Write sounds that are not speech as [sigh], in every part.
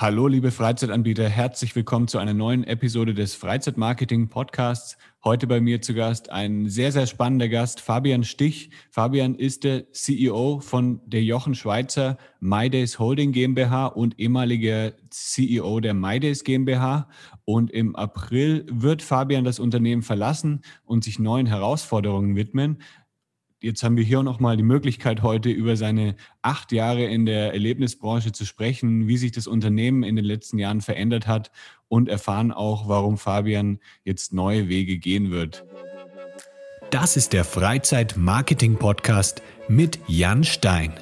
Hallo, liebe Freizeitanbieter, herzlich willkommen zu einer neuen Episode des Freizeitmarketing Podcasts. Heute bei mir zu Gast ein sehr, sehr spannender Gast, Fabian Stich. Fabian ist der CEO von der Jochen Schweizer MyDays Holding GmbH und ehemaliger CEO der MyDays GmbH. Und im April wird Fabian das Unternehmen verlassen und sich neuen Herausforderungen widmen jetzt haben wir hier nochmal die Möglichkeit, heute über seine acht Jahre in der Erlebnisbranche zu sprechen, wie sich das Unternehmen in den letzten Jahren verändert hat und erfahren auch, warum Fabian jetzt neue Wege gehen wird. Das ist der Freizeit-Marketing-Podcast mit Jan Stein.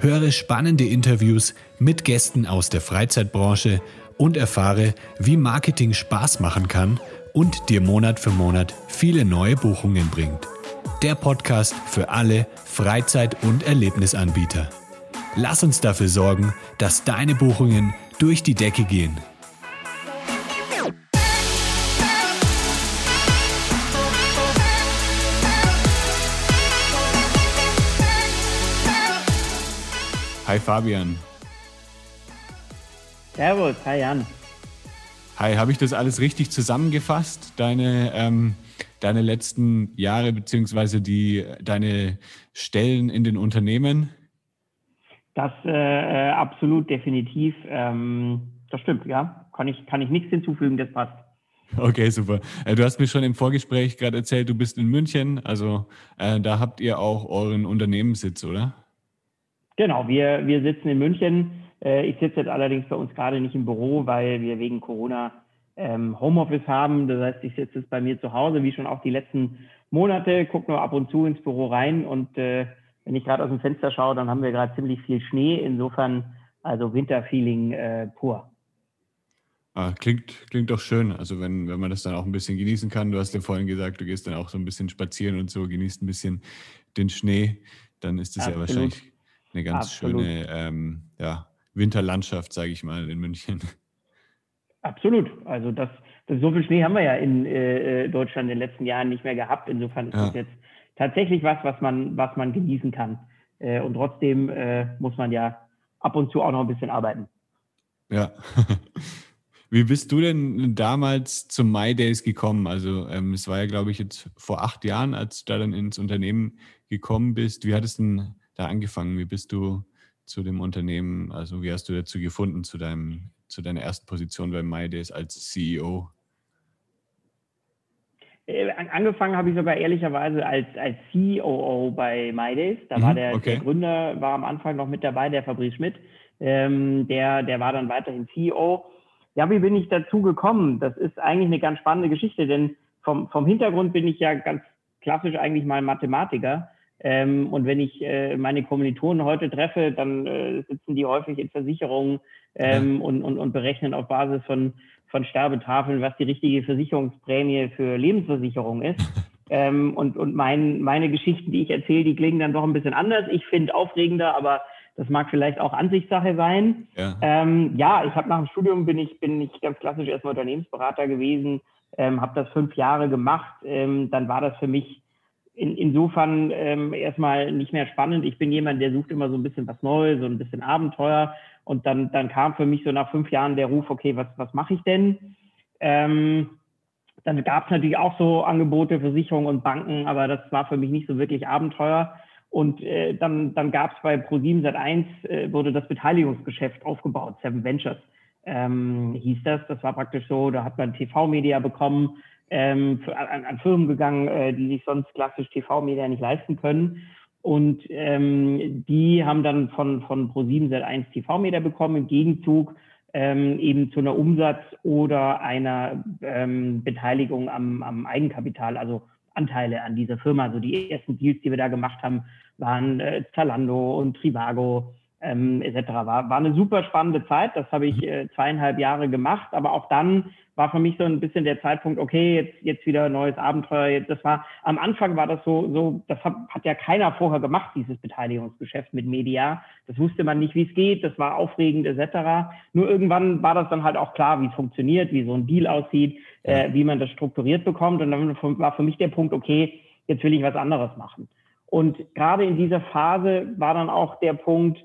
Höre spannende Interviews mit Gästen aus der Freizeitbranche und erfahre, wie Marketing Spaß machen kann und dir Monat für Monat viele neue Buchungen bringt der Podcast für alle Freizeit- und Erlebnisanbieter. Lass uns dafür sorgen, dass deine Buchungen durch die Decke gehen. Hi Fabian. Servus, hi Jan. Hi, habe ich das alles richtig zusammengefasst? Deine ähm, deine letzten Jahre beziehungsweise die, deine Stellen in den Unternehmen? Das äh, äh, absolut, definitiv. Ähm, das stimmt, ja. Kann ich, kann ich nichts hinzufügen, das passt. Okay, super. Äh, du hast mir schon im Vorgespräch gerade erzählt, du bist in München. Also äh, da habt ihr auch euren Unternehmenssitz, oder? Genau, wir, wir sitzen in München. Äh, ich sitze jetzt allerdings bei uns gerade nicht im Büro, weil wir wegen Corona ähm, Homeoffice haben. Das heißt, ich sitze jetzt bei mir zu Hause, wie schon auch die letzten Monate, gucke nur ab und zu ins Büro rein und äh, wenn ich gerade aus dem Fenster schaue, dann haben wir gerade ziemlich viel Schnee. Insofern also Winterfeeling äh, pur. Ah, klingt, klingt doch schön. Also wenn, wenn man das dann auch ein bisschen genießen kann. Du hast ja vorhin gesagt, du gehst dann auch so ein bisschen spazieren und so, genießt ein bisschen den Schnee, dann ist das ja wahrscheinlich eine ganz Absolut. schöne ähm, ja, Winterlandschaft, sage ich mal, in München. Absolut. Also das, das, so viel Schnee haben wir ja in äh, äh, Deutschland in den letzten Jahren nicht mehr gehabt. Insofern ist ja. das jetzt tatsächlich was, was man, was man genießen kann. Äh, und trotzdem äh, muss man ja ab und zu auch noch ein bisschen arbeiten. Ja. [laughs] Wie bist du denn damals zum My Days gekommen? Also ähm, es war ja, glaube ich, jetzt vor acht Jahren, als du da dann ins Unternehmen gekommen bist. Wie hattest du denn da angefangen? Wie bist du zu dem Unternehmen, also wie hast du dazu gefunden, zu deinem zu deiner ersten Position bei MyDays als CEO? Äh, angefangen habe ich sogar ehrlicherweise als, als COO bei MyDays. Da mhm, war der, okay. der, Gründer, war am Anfang noch mit dabei, der Fabrice Schmidt. Ähm, der, der war dann weiterhin CEO. Ja, wie bin ich dazu gekommen? Das ist eigentlich eine ganz spannende Geschichte, denn vom, vom Hintergrund bin ich ja ganz klassisch eigentlich mal Mathematiker. Ähm, und wenn ich äh, meine Kommilitonen heute treffe, dann äh, sitzen die häufig in Versicherungen ähm, ja. und, und, und berechnen auf Basis von, von Sterbetafeln, was die richtige Versicherungsprämie für Lebensversicherung ist. [laughs] ähm, und und mein, meine Geschichten, die ich erzähle, die klingen dann doch ein bisschen anders. Ich finde aufregender, aber das mag vielleicht auch Ansichtssache sein. Ja, ähm, ja ich habe nach dem Studium bin ich, bin ich ganz klassisch erstmal Unternehmensberater gewesen, ähm, habe das fünf Jahre gemacht. Ähm, dann war das für mich in, insofern ähm, erstmal nicht mehr spannend. Ich bin jemand, der sucht immer so ein bisschen was Neues, so ein bisschen Abenteuer. Und dann, dann kam für mich so nach fünf Jahren der Ruf, okay, was, was mache ich denn? Ähm, dann gab es natürlich auch so Angebote, Versicherungen und Banken, aber das war für mich nicht so wirklich Abenteuer. Und äh, dann, dann gab es bei Pro7 Sat1 äh, wurde das Beteiligungsgeschäft aufgebaut, Seven Ventures ähm, hieß das. Das war praktisch so, da hat man TV-Media bekommen, ähm, an, an, Firmen gegangen, äh, die sich sonst klassisch TV-Media nicht leisten können. Und ähm, die haben dann von, von Pro7 Sat1 TV-Media bekommen, im Gegenzug ähm, eben zu einer Umsatz- oder einer ähm, Beteiligung am, am Eigenkapital, also Anteile an dieser Firma. Also die ersten Deals, die wir da gemacht haben, waren äh, Zalando und Trivago ähm, etc. War, war eine super spannende Zeit. Das habe ich äh, zweieinhalb Jahre gemacht, aber auch dann war für mich so ein bisschen der Zeitpunkt, okay, jetzt, jetzt wieder ein neues Abenteuer. Das war, am Anfang war das so, so, das hat, hat ja keiner vorher gemacht, dieses Beteiligungsgeschäft mit Media. Das wusste man nicht, wie es geht, das war aufregend etc. Nur irgendwann war das dann halt auch klar, wie es funktioniert, wie so ein Deal aussieht, äh, wie man das strukturiert bekommt. Und dann war für mich der Punkt, okay, jetzt will ich was anderes machen. Und gerade in dieser Phase war dann auch der Punkt,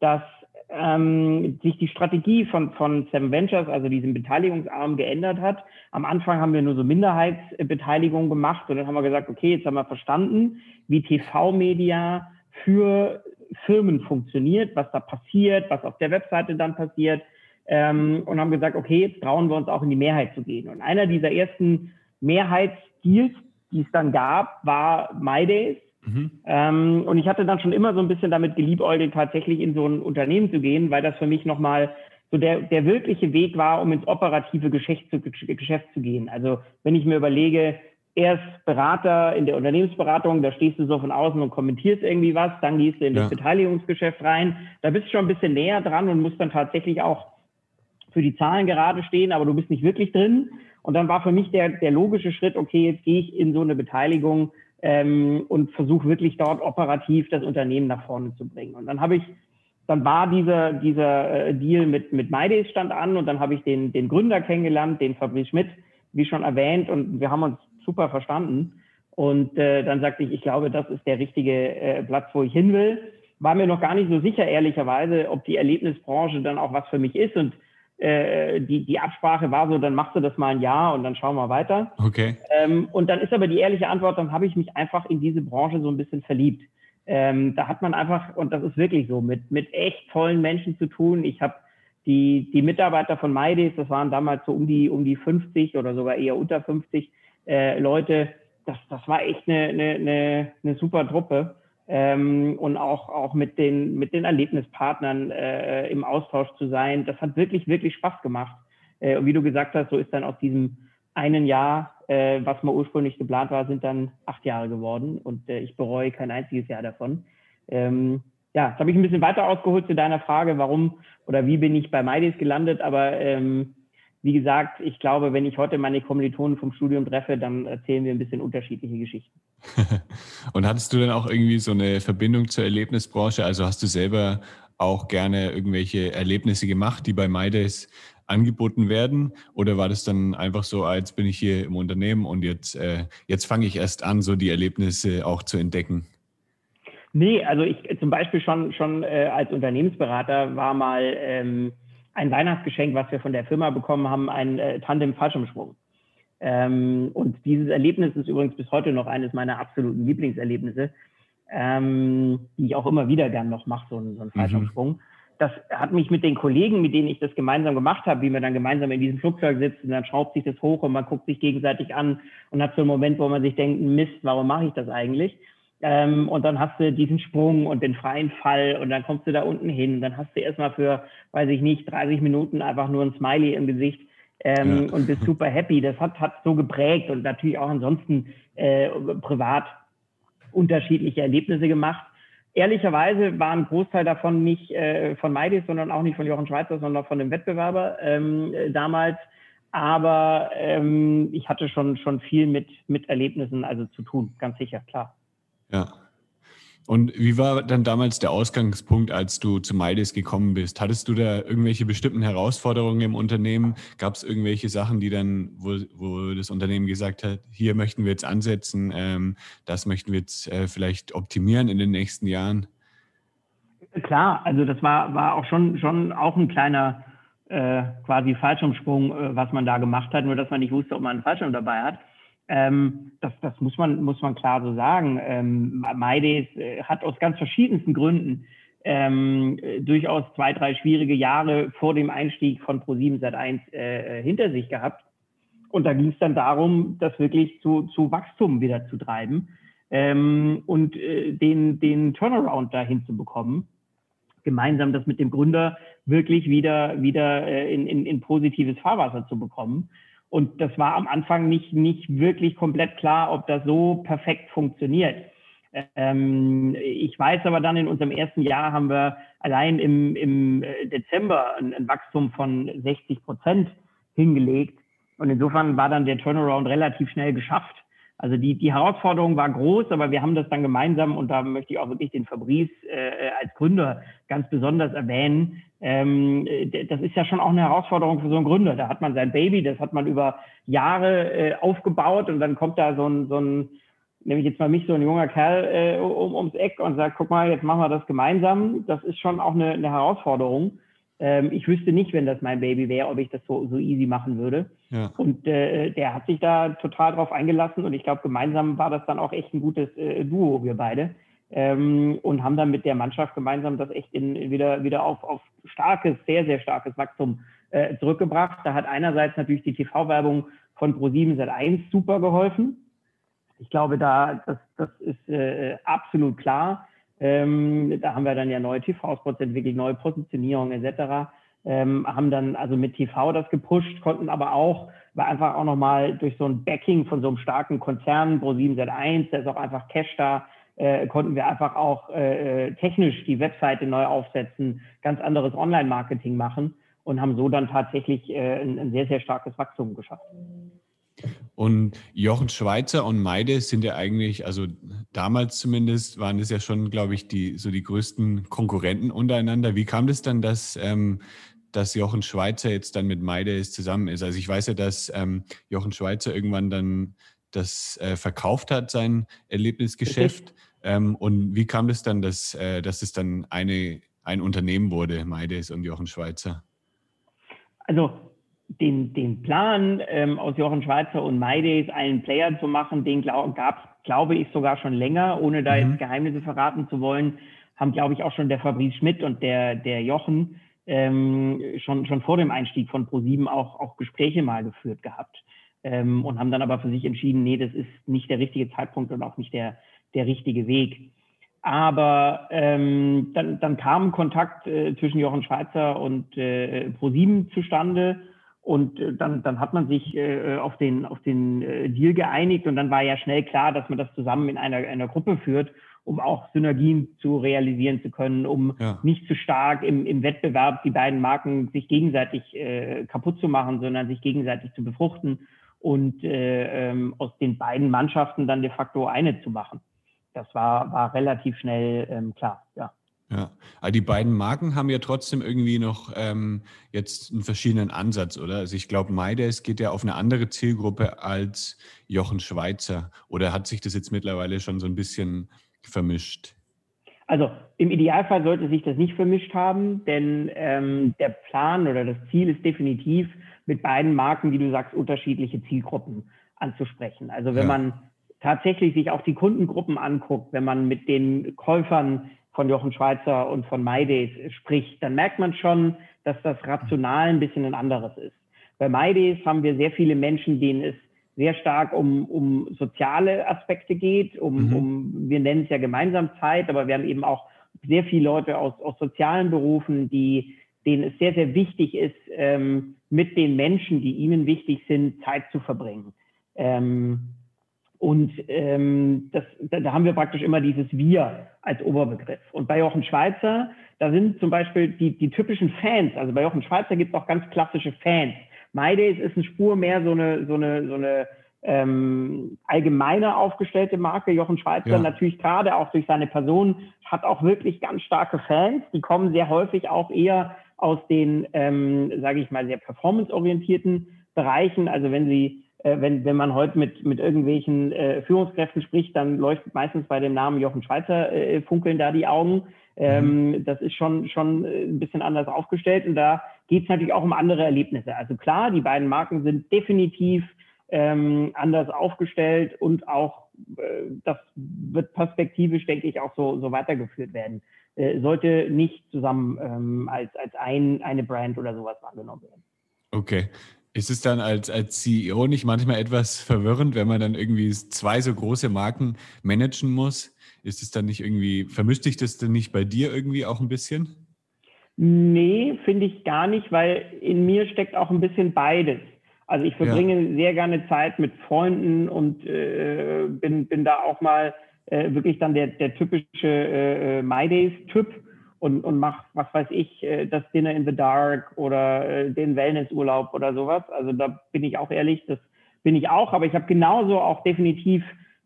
dass ähm, sich die Strategie von, von Seven Ventures, also diesem Beteiligungsarm, geändert hat. Am Anfang haben wir nur so Minderheitsbeteiligung gemacht und dann haben wir gesagt, okay, jetzt haben wir verstanden, wie TV-Media für Firmen funktioniert, was da passiert, was auf der Webseite dann passiert ähm, und haben gesagt, okay, jetzt trauen wir uns auch in die Mehrheit zu gehen. Und einer dieser ersten Mehrheitsdeals, die es dann gab, war MyDays. Mhm. Ähm, und ich hatte dann schon immer so ein bisschen damit geliebäugelt, tatsächlich in so ein Unternehmen zu gehen, weil das für mich nochmal so der, der wirkliche Weg war, um ins operative Geschäft zu, Geschäft zu gehen. Also wenn ich mir überlege, erst Berater in der Unternehmensberatung, da stehst du so von außen und kommentierst irgendwie was, dann gehst du in das Beteiligungsgeschäft rein, da bist du schon ein bisschen näher dran und musst dann tatsächlich auch für die Zahlen gerade stehen, aber du bist nicht wirklich drin. Und dann war für mich der, der logische Schritt, okay, jetzt gehe ich in so eine Beteiligung ähm, und versuche wirklich dort operativ das Unternehmen nach vorne zu bringen. Und dann habe ich, dann war dieser, dieser äh, Deal mit, mit MyDays stand an und dann habe ich den, den Gründer kennengelernt, den Fabrice Schmidt, wie schon erwähnt, und wir haben uns super verstanden. Und äh, dann sagte ich, ich glaube, das ist der richtige äh, Platz, wo ich hin will. War mir noch gar nicht so sicher, ehrlicherweise, ob die Erlebnisbranche dann auch was für mich ist. Und äh, die, die Absprache war so, dann machst du das mal ein Jahr und dann schauen wir weiter. Okay. Ähm, und dann ist aber die ehrliche Antwort, dann habe ich mich einfach in diese Branche so ein bisschen verliebt. Ähm, da hat man einfach, und das ist wirklich so, mit, mit echt tollen Menschen zu tun. Ich habe die, die Mitarbeiter von MyDays, das waren damals so um die, um die 50 oder sogar eher unter 50 äh, Leute. Das, das war echt eine, eine, eine, eine super Truppe ähm, und auch, auch mit, den, mit den Erlebnispartnern äh, im Austausch zu sein. Das hat wirklich, wirklich Spaß gemacht. Äh, und wie du gesagt hast, so ist dann aus diesem einen Jahr, äh, was mal ursprünglich geplant war, sind dann acht Jahre geworden und äh, ich bereue kein einziges Jahr davon. Ähm, ja, jetzt habe ich ein bisschen weiter ausgeholt zu deiner Frage, warum oder wie bin ich bei MyDays gelandet, aber ähm, wie gesagt, ich glaube, wenn ich heute meine Kommilitonen vom Studium treffe, dann erzählen wir ein bisschen unterschiedliche Geschichten. [laughs] Und hattest du dann auch irgendwie so eine Verbindung zur Erlebnisbranche? Also hast du selber auch gerne irgendwelche Erlebnisse gemacht, die bei MyDays angeboten werden? Oder war das dann einfach so, als bin ich hier im Unternehmen und jetzt, äh, jetzt fange ich erst an, so die Erlebnisse auch zu entdecken? Nee, also ich zum Beispiel schon, schon äh, als Unternehmensberater war mal ähm, ein Weihnachtsgeschenk, was wir von der Firma bekommen haben, ein äh, Tandem-Fallschirmsprung. Ähm, und dieses Erlebnis ist übrigens bis heute noch eines meiner absoluten Lieblingserlebnisse, ähm, die ich auch immer wieder gern noch mache, so, so einen mhm. Fallschirmsprung. Mhm. Das hat mich mit den Kollegen, mit denen ich das gemeinsam gemacht habe, wie wir dann gemeinsam in diesem Flugzeug sitzen, dann schraubt sich das hoch und man guckt sich gegenseitig an und hat so einen Moment, wo man sich denkt, Mist, warum mache ich das eigentlich? Ähm, und dann hast du diesen Sprung und den freien Fall und dann kommst du da unten hin. Dann hast du erstmal für, weiß ich nicht, 30 Minuten einfach nur ein Smiley im Gesicht ähm, ja. und bist [laughs] super happy. Das hat, hat so geprägt und natürlich auch ansonsten äh, privat unterschiedliche Erlebnisse gemacht. Ehrlicherweise war ein Großteil davon nicht äh, von Meidis, sondern auch nicht von Jochen Schweizer, sondern von dem Wettbewerber ähm, damals. Aber ähm, ich hatte schon, schon viel mit, mit Erlebnissen also zu tun, ganz sicher, klar. Ja. Und wie war dann damals der Ausgangspunkt, als du zu Maides gekommen bist? Hattest du da irgendwelche bestimmten Herausforderungen im Unternehmen? Gab es irgendwelche Sachen, die dann, wo, wo das Unternehmen gesagt hat, hier möchten wir jetzt ansetzen, ähm, das möchten wir jetzt äh, vielleicht optimieren in den nächsten Jahren? Klar, also das war, war auch schon, schon auch ein kleiner äh, quasi Fallschirmsprung, äh, was man da gemacht hat, nur dass man nicht wusste, ob man einen Fallschirm dabei hat. Ähm, das, das muss man, muss man klar so sagen. Ähm, Maides äh, hat aus ganz verschiedensten Gründen ähm, durchaus zwei, drei schwierige Jahre vor dem Einstieg von Pro7 Sat1 äh, hinter sich gehabt. Und da ging es dann darum, das wirklich zu, zu Wachstum wieder zu treiben ähm, und äh, den, den Turnaround dahin zu bekommen. Gemeinsam das mit dem Gründer wirklich wieder, wieder äh, in, in, in positives Fahrwasser zu bekommen. Und das war am Anfang nicht, nicht wirklich komplett klar, ob das so perfekt funktioniert. Ähm, ich weiß aber dann, in unserem ersten Jahr haben wir allein im, im Dezember ein, ein Wachstum von 60 Prozent hingelegt. Und insofern war dann der Turnaround relativ schnell geschafft. Also die, die Herausforderung war groß, aber wir haben das dann gemeinsam und da möchte ich auch wirklich den Fabrice äh, als Gründer ganz besonders erwähnen. Ähm, das ist ja schon auch eine Herausforderung für so einen Gründer. Da hat man sein Baby, das hat man über Jahre äh, aufgebaut und dann kommt da so ein, so ein nehme ich jetzt mal mich so ein junger Kerl äh, um, ums Eck und sage, guck mal, jetzt machen wir das gemeinsam. Das ist schon auch eine, eine Herausforderung. Ähm, ich wüsste nicht, wenn das mein Baby wäre, ob ich das so, so easy machen würde. Ja. Und äh, der hat sich da total drauf eingelassen und ich glaube, gemeinsam war das dann auch echt ein gutes äh, Duo, wir beide. Ähm, und haben dann mit der Mannschaft gemeinsam das echt in, wieder, wieder auf, auf starkes, sehr, sehr starkes Wachstum äh, zurückgebracht. Da hat einerseits natürlich die TV-Werbung von Pro7 seit 1 super geholfen. Ich glaube, da, das, das ist äh, absolut klar. Ähm, da haben wir dann ja neue TV-Spots entwickelt, neue Positionierungen etc. Ähm, haben dann also mit TV das gepusht, konnten aber auch, war einfach auch nochmal durch so ein Backing von so einem starken Konzern, Pro7 Sat1, da ist auch einfach Cash da, äh, konnten wir einfach auch äh, technisch die Webseite neu aufsetzen, ganz anderes Online-Marketing machen und haben so dann tatsächlich äh, ein, ein sehr, sehr starkes Wachstum geschafft. Und Jochen Schweizer und Meide sind ja eigentlich, also damals zumindest, waren es ja schon, glaube ich, die so die größten Konkurrenten untereinander. Wie kam das dann, dass, ähm, dass Jochen Schweizer jetzt dann mit Meide zusammen ist? Also ich weiß ja, dass ähm, Jochen Schweizer irgendwann dann das äh, verkauft hat, sein Erlebnisgeschäft. Ähm, und wie kam das dann, dass, äh, dass es dann eine, ein Unternehmen wurde, Meides und Jochen Schweizer? Also den, den Plan ähm, aus Jochen Schweizer und MyDays einen Player zu machen, den glaub, gab es, glaube ich, sogar schon länger, ohne da mhm. jetzt Geheimnisse verraten zu wollen, haben, glaube ich, auch schon der Fabrice Schmidt und der, der Jochen ähm, schon, schon vor dem Einstieg von Pro7 auch, auch Gespräche mal geführt gehabt ähm, und haben dann aber für sich entschieden, nee, das ist nicht der richtige Zeitpunkt und auch nicht der, der richtige Weg. Aber ähm, dann, dann kam Kontakt äh, zwischen Jochen Schweizer und äh, Pro7 zustande und äh, dann, dann hat man sich äh, auf den, auf den äh, Deal geeinigt und dann war ja schnell klar, dass man das zusammen in einer, einer Gruppe führt, um auch Synergien zu realisieren zu können, um ja. nicht zu stark im, im Wettbewerb die beiden Marken sich gegenseitig äh, kaputt zu machen, sondern sich gegenseitig zu befruchten und äh, ähm, aus den beiden Mannschaften dann de facto eine zu machen. Das war, war relativ schnell ähm, klar, ja. Ja, aber die beiden Marken haben ja trotzdem irgendwie noch ähm, jetzt einen verschiedenen Ansatz, oder? Also ich glaube, Maides geht ja auf eine andere Zielgruppe als Jochen Schweizer. Oder hat sich das jetzt mittlerweile schon so ein bisschen vermischt? Also im Idealfall sollte sich das nicht vermischt haben, denn ähm, der Plan oder das Ziel ist definitiv, mit beiden Marken, wie du sagst, unterschiedliche Zielgruppen anzusprechen. Also wenn ja. man tatsächlich sich auch die Kundengruppen anguckt, wenn man mit den Käufern von Jochen Schweizer und von MyDays spricht, dann merkt man schon, dass das rational ein bisschen ein anderes ist. Bei MyDays haben wir sehr viele Menschen, denen es sehr stark um, um soziale Aspekte geht, um, mhm. um, wir nennen es ja gemeinsam Zeit, aber wir haben eben auch sehr viele Leute aus, aus sozialen Berufen, die, denen es sehr, sehr wichtig ist, ähm, mit den Menschen, die ihnen wichtig sind, Zeit zu verbringen. Ähm, und ähm, das, da, da haben wir praktisch immer dieses Wir als Oberbegriff. Und bei Jochen Schweizer, da sind zum Beispiel die, die typischen Fans, also bei Jochen Schweizer gibt es auch ganz klassische Fans. MyDays ist eine Spur mehr so eine, so eine, so eine ähm, allgemeiner aufgestellte Marke. Jochen Schweizer ja. natürlich gerade auch durch seine Person hat auch wirklich ganz starke Fans. Die kommen sehr häufig auch eher aus den, ähm, sage ich mal, sehr performanceorientierten Bereichen. Also wenn sie äh, wenn, wenn man heute mit, mit irgendwelchen äh, Führungskräften spricht, dann leuchtet meistens bei dem Namen Jochen Schweizer äh, funkeln da die Augen. Ähm, mhm. Das ist schon, schon äh, ein bisschen anders aufgestellt und da geht es natürlich auch um andere Erlebnisse. Also klar, die beiden Marken sind definitiv ähm, anders aufgestellt und auch äh, das wird perspektivisch, denke ich, auch so, so weitergeführt werden. Äh, sollte nicht zusammen ähm, als, als ein, eine Brand oder sowas wahrgenommen werden. Okay. Ist es dann als, als CEO nicht manchmal etwas verwirrend, wenn man dann irgendwie zwei so große Marken managen muss? Ist es dann nicht irgendwie, vermischt sich das denn nicht bei dir irgendwie auch ein bisschen? Nee, finde ich gar nicht, weil in mir steckt auch ein bisschen beides. Also ich verbringe ja. sehr gerne Zeit mit Freunden und äh, bin, bin da auch mal äh, wirklich dann der, der typische äh, äh My Days-Typ und, und mach, was weiß ich, äh, das Dinner in the Dark oder äh, den Wellnessurlaub oder sowas. Also da bin ich auch ehrlich, das bin ich auch, aber ich habe genauso auch definitiv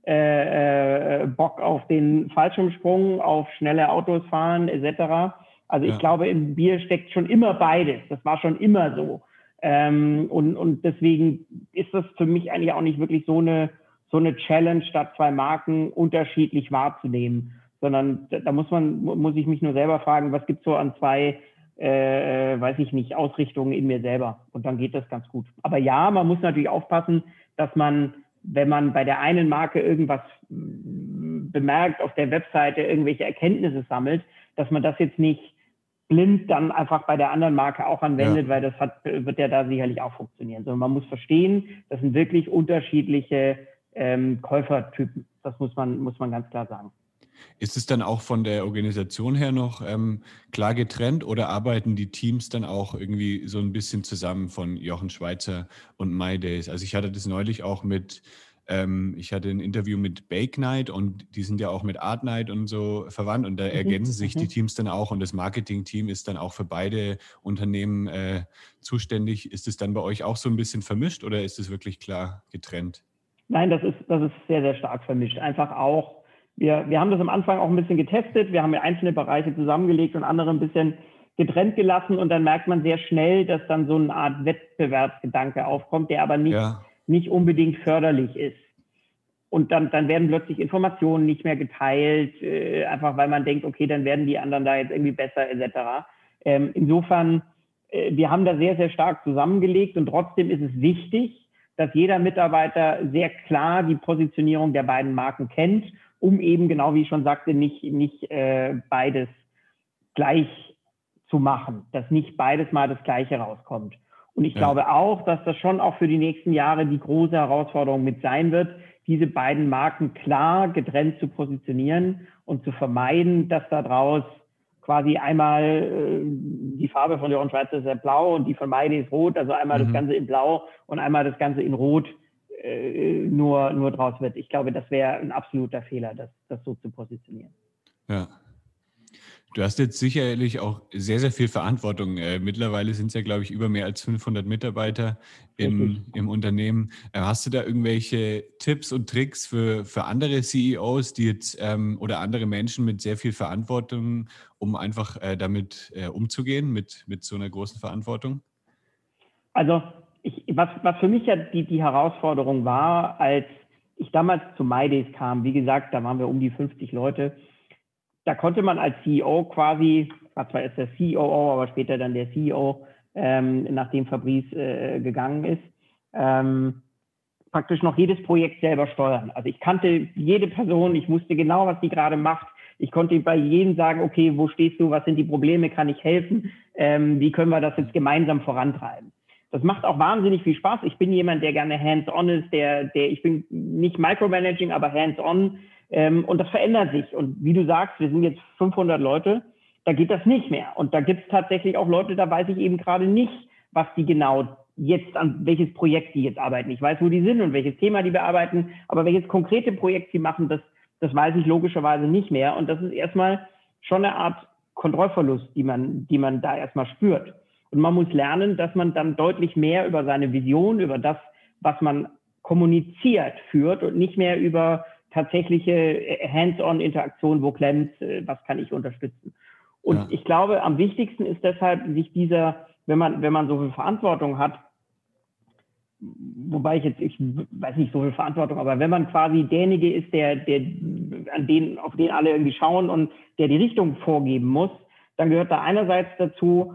äh, äh, Bock auf den Fallschirmsprung, auf schnelle Autos fahren etc. Also ich ja. glaube, im Bier steckt schon immer beides. Das war schon immer so. Ähm, und, und deswegen ist das für mich eigentlich auch nicht wirklich so eine so eine Challenge statt zwei Marken unterschiedlich wahrzunehmen, sondern da muss man, muss ich mich nur selber fragen, was gibt es so an zwei, äh, weiß ich nicht, Ausrichtungen in mir selber. Und dann geht das ganz gut. Aber ja, man muss natürlich aufpassen, dass man, wenn man bei der einen Marke irgendwas bemerkt, auf der Webseite irgendwelche Erkenntnisse sammelt, dass man das jetzt nicht blind dann einfach bei der anderen Marke auch anwendet, ja. weil das hat, wird ja da sicherlich auch funktionieren. Sondern man muss verstehen, das sind wirklich unterschiedliche ähm, Käufertypen. Das muss man, muss man ganz klar sagen. Ist es dann auch von der Organisation her noch ähm, klar getrennt oder arbeiten die Teams dann auch irgendwie so ein bisschen zusammen von Jochen Schweizer und MyDays? Also ich hatte das neulich auch mit, ähm, ich hatte ein Interview mit Bake Night und die sind ja auch mit Art Night und so verwandt und da mhm. ergänzen sich die mhm. Teams dann auch und das Marketing-Team ist dann auch für beide Unternehmen äh, zuständig. Ist es dann bei euch auch so ein bisschen vermischt oder ist es wirklich klar getrennt? Nein, das ist, das ist sehr, sehr stark vermischt. Einfach auch, wir, wir haben das am Anfang auch ein bisschen getestet. Wir haben ja einzelne Bereiche zusammengelegt und andere ein bisschen getrennt gelassen und dann merkt man sehr schnell, dass dann so eine Art Wettbewerbsgedanke aufkommt, der aber nicht, ja. nicht unbedingt förderlich ist. Und dann, dann werden plötzlich Informationen nicht mehr geteilt, äh, einfach weil man denkt, okay, dann werden die anderen da jetzt irgendwie besser etc. Ähm, insofern, äh, wir haben da sehr, sehr stark zusammengelegt und trotzdem ist es wichtig, dass jeder Mitarbeiter sehr klar die Positionierung der beiden Marken kennt, um eben genau wie ich schon sagte, nicht, nicht äh, beides gleich zu machen, dass nicht beides mal das Gleiche rauskommt. Und ich ja. glaube auch, dass das schon auch für die nächsten Jahre die große Herausforderung mit sein wird, diese beiden Marken klar getrennt zu positionieren und zu vermeiden, dass daraus quasi einmal äh, die Farbe von Jochen Schweizer ist ja blau und die von Meide ist rot, also einmal mhm. das Ganze in blau und einmal das Ganze in rot äh, nur, nur draus wird. Ich glaube, das wäre ein absoluter Fehler, das, das so zu positionieren. Ja. Du hast jetzt sicherlich auch sehr, sehr viel Verantwortung. Äh, mittlerweile sind es ja, glaube ich, über mehr als 500 Mitarbeiter im, im Unternehmen. Äh, hast du da irgendwelche Tipps und Tricks für, für andere CEOs, die jetzt ähm, oder andere Menschen mit sehr viel Verantwortung, um einfach äh, damit äh, umzugehen, mit, mit so einer großen Verantwortung? Also, ich, was, was für mich ja die, die Herausforderung war, als ich damals zu MyDays kam, wie gesagt, da waren wir um die 50 Leute da konnte man als CEO quasi, war zwar erst der COO, aber später dann der CEO, ähm, nachdem Fabrice äh, gegangen ist, ähm, praktisch noch jedes Projekt selber steuern. Also ich kannte jede Person, ich wusste genau, was die gerade macht. Ich konnte bei jedem sagen, okay, wo stehst du, was sind die Probleme, kann ich helfen, ähm, wie können wir das jetzt gemeinsam vorantreiben. Das macht auch wahnsinnig viel Spaß. Ich bin jemand, der gerne hands-on ist, der, der, ich bin nicht micromanaging, aber hands-on. Ähm, und das verändert sich. Und wie du sagst, wir sind jetzt 500 Leute, da geht das nicht mehr. Und da gibt es tatsächlich auch Leute, da weiß ich eben gerade nicht, was die genau jetzt an welches Projekt die jetzt arbeiten. Ich weiß, wo die sind und welches Thema die bearbeiten, aber welches konkrete Projekt sie machen, das, das weiß ich logischerweise nicht mehr. Und das ist erstmal schon eine Art Kontrollverlust, die man, die man da erstmal spürt. Und man muss lernen, dass man dann deutlich mehr über seine Vision, über das, was man kommuniziert, führt und nicht mehr über tatsächliche äh, Hands-on-Interaktion, wo klemmt, äh, was kann ich unterstützen. Und ja. ich glaube, am wichtigsten ist deshalb, sich dieser, wenn man, wenn man so viel Verantwortung hat, wobei ich jetzt, ich weiß nicht so viel Verantwortung, aber wenn man quasi derjenige ist, der, der, an den, auf den alle irgendwie schauen und der die Richtung vorgeben muss, dann gehört da einerseits dazu,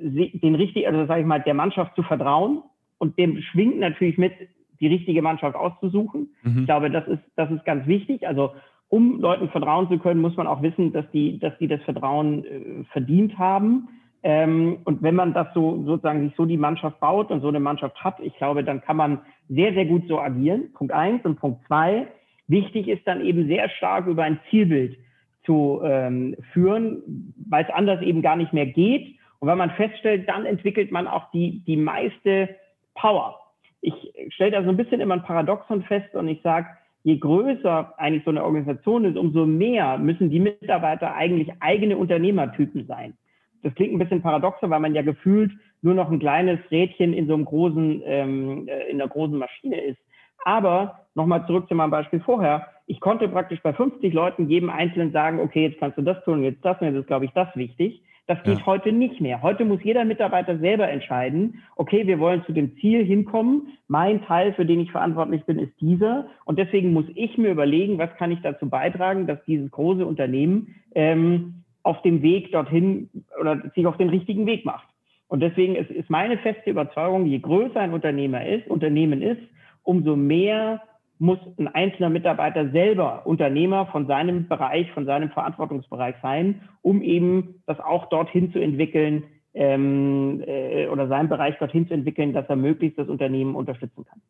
den richtig, also sage ich mal, der Mannschaft zu vertrauen und dem schwingt natürlich mit, die richtige Mannschaft auszusuchen. Mhm. Ich glaube, das ist, das ist ganz wichtig. Also um Leuten vertrauen zu können, muss man auch wissen, dass die, dass die das Vertrauen äh, verdient haben. Ähm, und wenn man das so sozusagen sich so die Mannschaft baut und so eine Mannschaft hat, ich glaube, dann kann man sehr, sehr gut so agieren. Punkt eins und Punkt zwei. Wichtig ist dann eben sehr stark über ein Zielbild zu ähm, führen, weil es anders eben gar nicht mehr geht. Und wenn man feststellt, dann entwickelt man auch die, die meiste Power ich stelle da so ein bisschen immer ein Paradoxon fest und ich sage, je größer eigentlich so eine Organisation ist, umso mehr müssen die Mitarbeiter eigentlich eigene Unternehmertypen sein. Das klingt ein bisschen paradoxer, weil man ja gefühlt nur noch ein kleines Rädchen in so einem großen, ähm, äh, in einer großen Maschine ist. Aber nochmal zurück zu meinem Beispiel vorher. Ich konnte praktisch bei 50 Leuten jedem Einzelnen sagen, okay, jetzt kannst du das tun, jetzt das und jetzt ist, glaube ich, das wichtig. Das geht ja. heute nicht mehr. Heute muss jeder Mitarbeiter selber entscheiden, okay, wir wollen zu dem Ziel hinkommen. Mein Teil, für den ich verantwortlich bin, ist dieser. Und deswegen muss ich mir überlegen, was kann ich dazu beitragen, dass dieses große Unternehmen ähm, auf dem Weg dorthin oder sich auf den richtigen Weg macht. Und deswegen ist, ist meine feste Überzeugung, je größer ein Unternehmer ist, Unternehmen ist, umso mehr muss ein einzelner Mitarbeiter selber Unternehmer von seinem Bereich, von seinem Verantwortungsbereich sein, um eben das auch dorthin zu entwickeln ähm, äh, oder seinen Bereich dorthin zu entwickeln, dass er möglichst das Unternehmen unterstützen kann.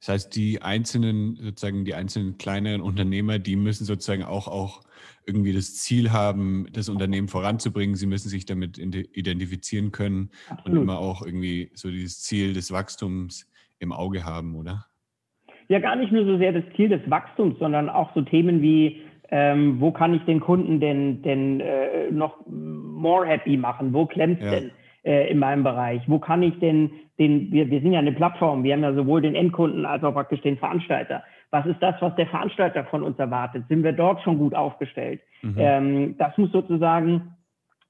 Das heißt, die einzelnen, sozusagen die einzelnen kleineren Unternehmer, die müssen sozusagen auch, auch irgendwie das Ziel haben, das Unternehmen voranzubringen. Sie müssen sich damit identifizieren können Absolut. und immer auch irgendwie so dieses Ziel des Wachstums im Auge haben, oder? Ja gar nicht nur so sehr das Ziel des Wachstums, sondern auch so Themen wie, ähm, wo kann ich den Kunden denn, denn äh, noch more happy machen? Wo klemmt es ja. denn äh, in meinem Bereich? Wo kann ich denn den, wir, wir sind ja eine Plattform, wir haben ja sowohl den Endkunden als auch praktisch den Veranstalter. Was ist das, was der Veranstalter von uns erwartet? Sind wir dort schon gut aufgestellt? Mhm. Ähm, das muss sozusagen,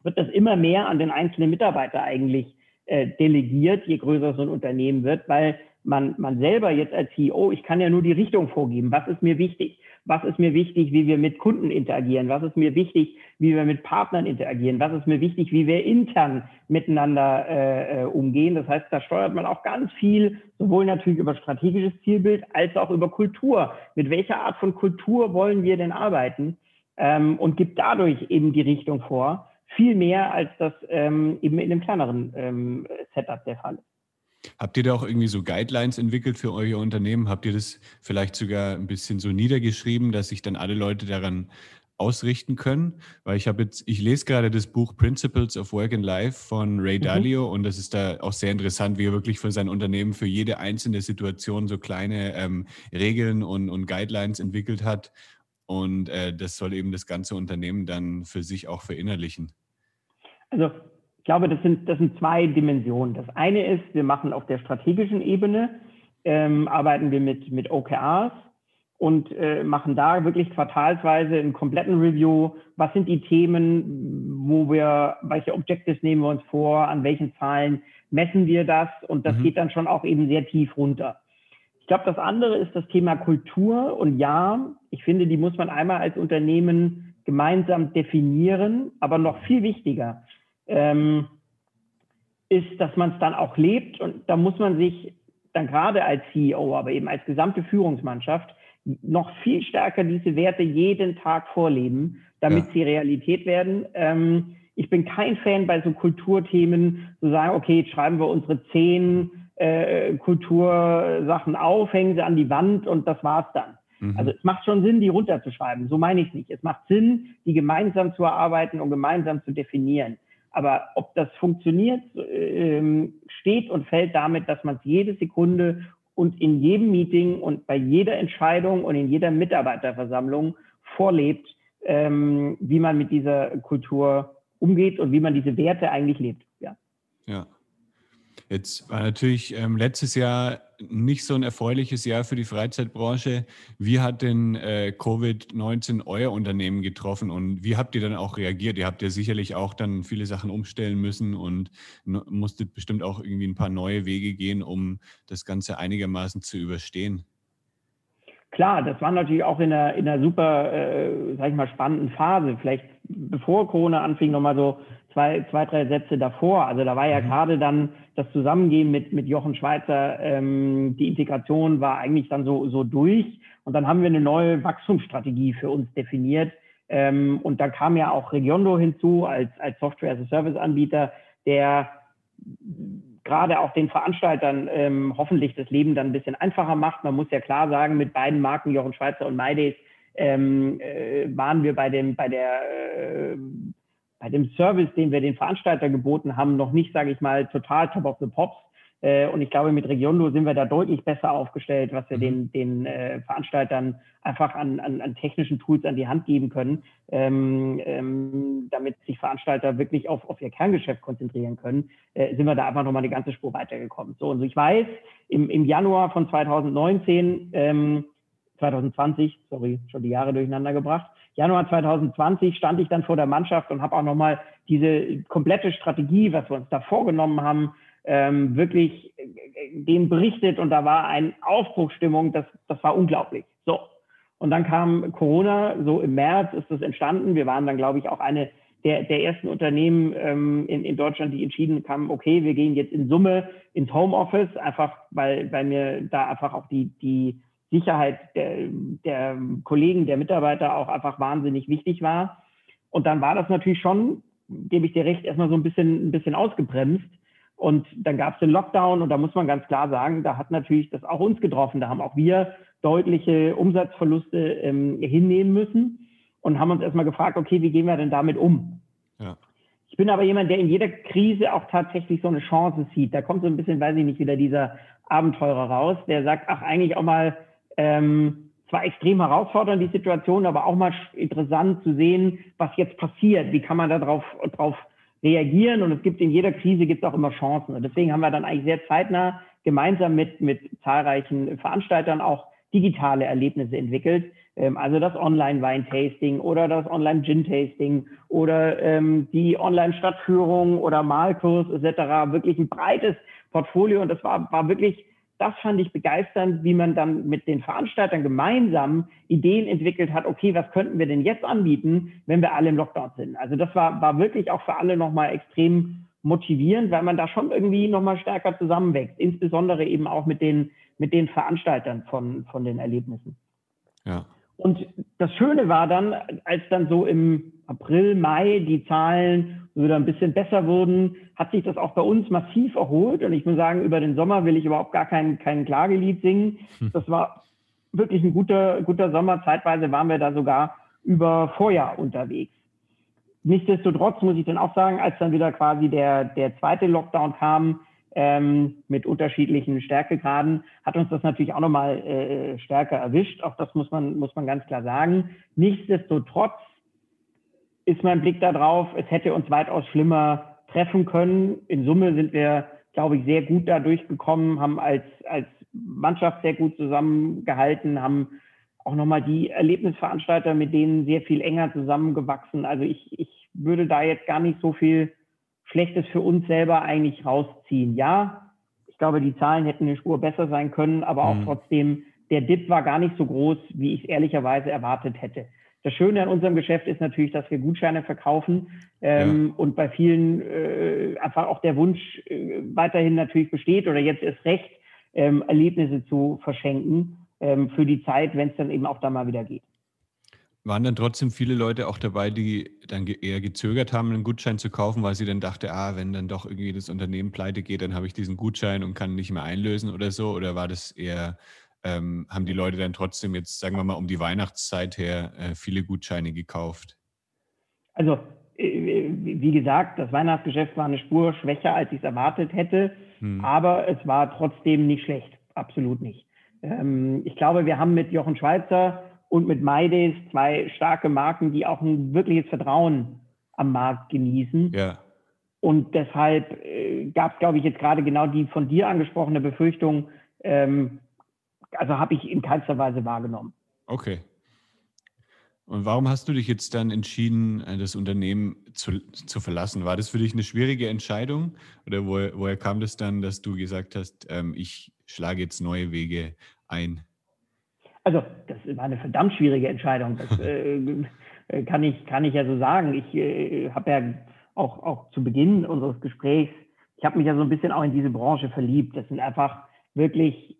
wird das immer mehr an den einzelnen Mitarbeiter eigentlich äh, delegiert, je größer so ein Unternehmen wird, weil man, man selber jetzt als CEO, ich kann ja nur die Richtung vorgeben. Was ist mir wichtig? Was ist mir wichtig, wie wir mit Kunden interagieren? Was ist mir wichtig, wie wir mit Partnern interagieren? Was ist mir wichtig, wie wir intern miteinander äh, äh umgehen? Das heißt, da steuert man auch ganz viel, sowohl natürlich über strategisches Zielbild als auch über Kultur. Mit welcher Art von Kultur wollen wir denn arbeiten? Ähm, und gibt dadurch eben die Richtung vor. Viel mehr, als das ähm, eben in einem kleineren ähm, Setup der Fall ist. Habt ihr da auch irgendwie so Guidelines entwickelt für euer Unternehmen? Habt ihr das vielleicht sogar ein bisschen so niedergeschrieben, dass sich dann alle Leute daran ausrichten können? Weil ich habe jetzt, ich lese gerade das Buch Principles of Work and Life von Ray mhm. Dalio und das ist da auch sehr interessant, wie er wirklich für sein Unternehmen für jede einzelne Situation so kleine ähm, Regeln und, und Guidelines entwickelt hat. Und äh, das soll eben das ganze Unternehmen dann für sich auch verinnerlichen. Also ich glaube, das sind, das sind zwei Dimensionen. Das eine ist, wir machen auf der strategischen Ebene, ähm, arbeiten wir mit, mit OKRs und äh, machen da wirklich quartalsweise einen kompletten Review. Was sind die Themen, wo wir, welche Objectives nehmen wir uns vor, an welchen Zahlen messen wir das? Und das mhm. geht dann schon auch eben sehr tief runter. Ich glaube, das andere ist das Thema Kultur. Und ja, ich finde, die muss man einmal als Unternehmen gemeinsam definieren, aber noch viel wichtiger ähm, ist, dass man es dann auch lebt. Und da muss man sich dann gerade als CEO, aber eben als gesamte Führungsmannschaft noch viel stärker diese Werte jeden Tag vorleben, damit ja. sie Realität werden. Ähm, ich bin kein Fan bei so Kulturthemen, zu sagen, okay, jetzt schreiben wir unsere zehn äh, Kultursachen auf, hängen sie an die Wand und das war's dann. Mhm. Also es macht schon Sinn, die runterzuschreiben. So meine ich es nicht. Es macht Sinn, die gemeinsam zu erarbeiten und gemeinsam zu definieren. Aber ob das funktioniert, ähm, steht und fällt damit, dass man es jede Sekunde und in jedem Meeting und bei jeder Entscheidung und in jeder Mitarbeiterversammlung vorlebt, ähm, wie man mit dieser Kultur umgeht und wie man diese Werte eigentlich lebt. Ja. Ja. Jetzt war natürlich ähm, letztes Jahr nicht so ein erfreuliches Jahr für die Freizeitbranche. Wie hat denn äh, Covid-19 euer Unternehmen getroffen und wie habt ihr dann auch reagiert? Ihr habt ja sicherlich auch dann viele Sachen umstellen müssen und musstet bestimmt auch irgendwie ein paar neue Wege gehen, um das Ganze einigermaßen zu überstehen. Klar, das war natürlich auch in einer, in einer super, äh, sag ich mal, spannenden Phase. Vielleicht bevor Corona anfing, nochmal so zwei, zwei, drei Sätze davor. Also da war ja mhm. gerade dann das Zusammengehen mit, mit Jochen Schweizer, ähm, die Integration war eigentlich dann so, so durch. Und dann haben wir eine neue Wachstumsstrategie für uns definiert. Ähm, und da kam ja auch Regiondo hinzu als, als Software-as-a-Service-Anbieter, der gerade auch den Veranstaltern ähm, hoffentlich das Leben dann ein bisschen einfacher macht. Man muss ja klar sagen, mit beiden Marken, Jochen Schweizer und MyDays, ähm, äh, waren wir bei dem, bei der äh, bei dem Service, den wir den Veranstalter geboten haben, noch nicht, sage ich mal, total top of the pops. Äh, und ich glaube, mit Regiondo sind wir da deutlich besser aufgestellt, was wir mhm. den, den äh, Veranstaltern einfach an, an, an technischen Tools an die Hand geben können, ähm, ähm, damit sich Veranstalter wirklich auf, auf ihr Kerngeschäft konzentrieren können, äh, sind wir da einfach nochmal eine ganze Spur weitergekommen. So, und ich weiß, im, im Januar von 2019 ähm, 2020, sorry, schon die Jahre durcheinander gebracht. Januar 2020 stand ich dann vor der Mannschaft und habe auch nochmal diese komplette Strategie, was wir uns da vorgenommen haben, ähm, wirklich äh, dem berichtet und da war eine Aufbruchstimmung, das, das war unglaublich. So. Und dann kam Corona, so im März ist das entstanden. Wir waren dann, glaube ich, auch eine der, der ersten Unternehmen ähm, in, in Deutschland, die entschieden haben, okay, wir gehen jetzt in Summe ins Homeoffice, einfach weil, weil mir da einfach auch die, die Sicherheit der, der Kollegen, der Mitarbeiter auch einfach wahnsinnig wichtig war. Und dann war das natürlich schon, gebe ich dir recht, erstmal so ein bisschen, ein bisschen ausgebremst. Und dann gab es den Lockdown und da muss man ganz klar sagen, da hat natürlich das auch uns getroffen. Da haben auch wir deutliche Umsatzverluste ähm, hinnehmen müssen und haben uns erstmal gefragt, okay, wie gehen wir denn damit um? Ja. Ich bin aber jemand, der in jeder Krise auch tatsächlich so eine Chance sieht. Da kommt so ein bisschen, weiß ich nicht, wieder dieser Abenteurer raus, der sagt, ach, eigentlich auch mal, ähm, zwar extrem herausfordernd, die Situation, aber auch mal interessant zu sehen, was jetzt passiert. Wie kann man darauf drauf reagieren? Und es gibt in jeder Krise gibt es auch immer Chancen. Und deswegen haben wir dann eigentlich sehr zeitnah gemeinsam mit, mit zahlreichen Veranstaltern auch digitale Erlebnisse entwickelt. Ähm, also das Online-Wein-Tasting oder das Online-Gin-Tasting oder ähm, die Online-Stadtführung oder Malkurs etc. Wirklich ein breites Portfolio und das war, war wirklich, das fand ich begeisternd, wie man dann mit den Veranstaltern gemeinsam Ideen entwickelt hat, okay, was könnten wir denn jetzt anbieten, wenn wir alle im Lockdown sind. Also das war, war wirklich auch für alle nochmal extrem motivierend, weil man da schon irgendwie nochmal stärker zusammenwächst, insbesondere eben auch mit den, mit den Veranstaltern von, von den Erlebnissen. Ja. Und das Schöne war dann, als dann so im April, Mai die Zahlen wieder ein bisschen besser wurden, hat sich das auch bei uns massiv erholt. Und ich muss sagen, über den Sommer will ich überhaupt gar kein, kein Klagelied singen. Hm. Das war wirklich ein guter, guter Sommer. Zeitweise waren wir da sogar über Vorjahr unterwegs. Nichtsdestotrotz muss ich dann auch sagen, als dann wieder quasi der, der zweite Lockdown kam, ähm, mit unterschiedlichen Stärkegraden, hat uns das natürlich auch nochmal äh, stärker erwischt. Auch das muss man, muss man ganz klar sagen. Nichtsdestotrotz ist mein Blick darauf, es hätte uns weitaus schlimmer treffen können. In Summe sind wir, glaube ich, sehr gut da durchgekommen, haben als, als Mannschaft sehr gut zusammengehalten, haben auch nochmal die Erlebnisveranstalter mit denen sehr viel enger zusammengewachsen. Also ich, ich würde da jetzt gar nicht so viel Schlechtes für uns selber eigentlich rausziehen. Ja, ich glaube, die Zahlen hätten eine Spur besser sein können, aber auch mhm. trotzdem, der Dip war gar nicht so groß, wie ich es ehrlicherweise erwartet hätte. Das Schöne an unserem Geschäft ist natürlich, dass wir Gutscheine verkaufen ähm, ja. und bei vielen äh, einfach auch der Wunsch äh, weiterhin natürlich besteht oder jetzt ist recht, ähm, Erlebnisse zu verschenken ähm, für die Zeit, wenn es dann eben auch da mal wieder geht. Waren dann trotzdem viele Leute auch dabei, die dann eher gezögert haben, einen Gutschein zu kaufen, weil sie dann dachte, ah, wenn dann doch irgendwie das Unternehmen pleite geht, dann habe ich diesen Gutschein und kann nicht mehr einlösen oder so? Oder war das eher, ähm, haben die Leute dann trotzdem jetzt, sagen wir mal, um die Weihnachtszeit her äh, viele Gutscheine gekauft? Also, äh, wie gesagt, das Weihnachtsgeschäft war eine Spur schwächer, als ich es erwartet hätte, hm. aber es war trotzdem nicht schlecht, absolut nicht. Ähm, ich glaube, wir haben mit Jochen Schweizer und mit MyDays zwei starke Marken, die auch ein wirkliches Vertrauen am Markt genießen. Ja. Und deshalb äh, gab es, glaube ich, jetzt gerade genau die von dir angesprochene Befürchtung, ähm, also habe ich in keinster Weise wahrgenommen. Okay. Und warum hast du dich jetzt dann entschieden, äh, das Unternehmen zu, zu verlassen? War das für dich eine schwierige Entscheidung? Oder wo, woher kam das dann, dass du gesagt hast, ähm, ich schlage jetzt neue Wege ein? Also, das war eine verdammt schwierige Entscheidung. Das [laughs] äh, kann, ich, kann ich ja so sagen. Ich äh, habe ja auch, auch zu Beginn unseres Gesprächs, ich habe mich ja so ein bisschen auch in diese Branche verliebt. Das sind einfach wirklich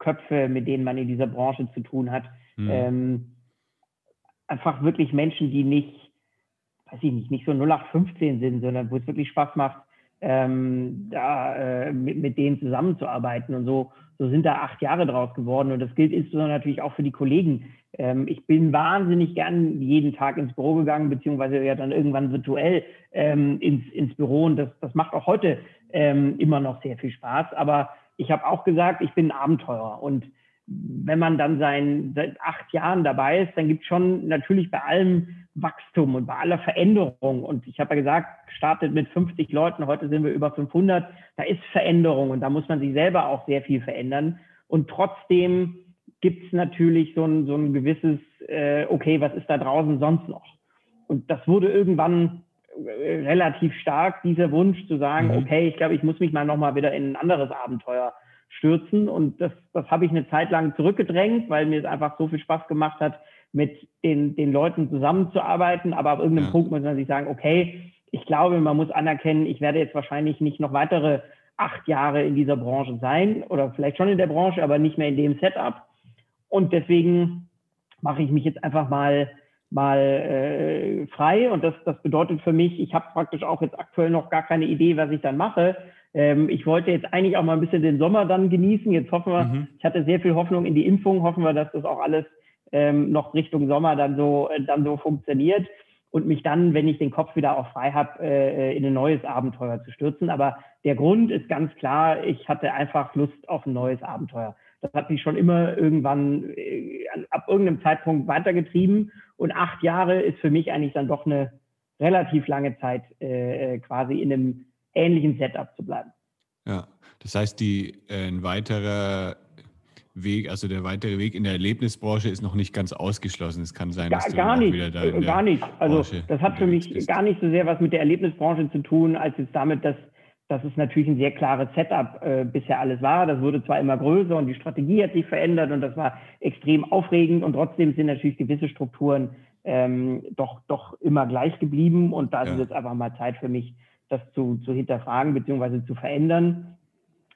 Charakterköpfe, mit denen man in dieser Branche zu tun hat. Mhm. Ähm, einfach wirklich Menschen, die nicht, weiß ich nicht, nicht so 0815 sind, sondern wo es wirklich Spaß macht, ähm, da äh, mit, mit denen zusammenzuarbeiten. Und so, so sind da acht Jahre draus geworden. Und das gilt insbesondere natürlich auch für die Kollegen. Ähm, ich bin wahnsinnig gern jeden Tag ins Büro gegangen, beziehungsweise ja dann irgendwann virtuell ähm, ins, ins Büro. Und das, das macht auch heute ähm, immer noch sehr viel Spaß. Aber ich habe auch gesagt, ich bin ein Abenteurer. Und wenn man dann sein, seit acht Jahren dabei ist, dann gibt es schon natürlich bei allem Wachstum und bei aller Veränderung. Und ich habe ja gesagt, gestartet mit 50 Leuten, heute sind wir über 500. Da ist Veränderung und da muss man sich selber auch sehr viel verändern. Und trotzdem gibt es natürlich so ein, so ein gewisses, äh, okay, was ist da draußen sonst noch? Und das wurde irgendwann relativ stark, dieser Wunsch zu sagen, mhm. okay, ich glaube, ich muss mich mal nochmal wieder in ein anderes Abenteuer stürzen. Und das, das habe ich eine Zeit lang zurückgedrängt, weil mir es einfach so viel Spaß gemacht hat, mit den, den Leuten zusammenzuarbeiten. Aber ab irgendeinem ja. Punkt muss man sich sagen, okay, ich glaube, man muss anerkennen, ich werde jetzt wahrscheinlich nicht noch weitere acht Jahre in dieser Branche sein oder vielleicht schon in der Branche, aber nicht mehr in dem Setup. Und deswegen mache ich mich jetzt einfach mal mal äh, frei und das, das bedeutet für mich, ich habe praktisch auch jetzt aktuell noch gar keine Idee, was ich dann mache. Ähm, ich wollte jetzt eigentlich auch mal ein bisschen den Sommer dann genießen. Jetzt hoffen wir, mhm. ich hatte sehr viel Hoffnung in die Impfung, hoffen wir, dass das auch alles ähm, noch Richtung Sommer dann so, äh, dann so funktioniert und mich dann, wenn ich den Kopf wieder auch frei habe, äh, in ein neues Abenteuer zu stürzen. Aber der Grund ist ganz klar, ich hatte einfach Lust auf ein neues Abenteuer. Das hat mich schon immer irgendwann äh, ab irgendeinem Zeitpunkt weitergetrieben. Und acht Jahre ist für mich eigentlich dann doch eine relativ lange Zeit, äh, quasi in einem ähnlichen Setup zu bleiben. Ja, das heißt, die, äh, ein weiterer Weg, also der weitere Weg in der Erlebnisbranche ist noch nicht ganz ausgeschlossen. Es kann sein, dass gar, du gar nicht, wieder da in gar nicht. Also Branche das hat für mich bist. gar nicht so sehr was mit der Erlebnisbranche zu tun, als jetzt damit, dass, dass es natürlich ein sehr klares Setup äh, bisher alles war. Das wurde zwar immer größer und die Strategie hat sich verändert und das war extrem aufregend und trotzdem sind natürlich gewisse Strukturen ähm, doch, doch immer gleich geblieben und da ja. ist jetzt einfach mal Zeit für mich, das zu, zu hinterfragen bzw. zu verändern.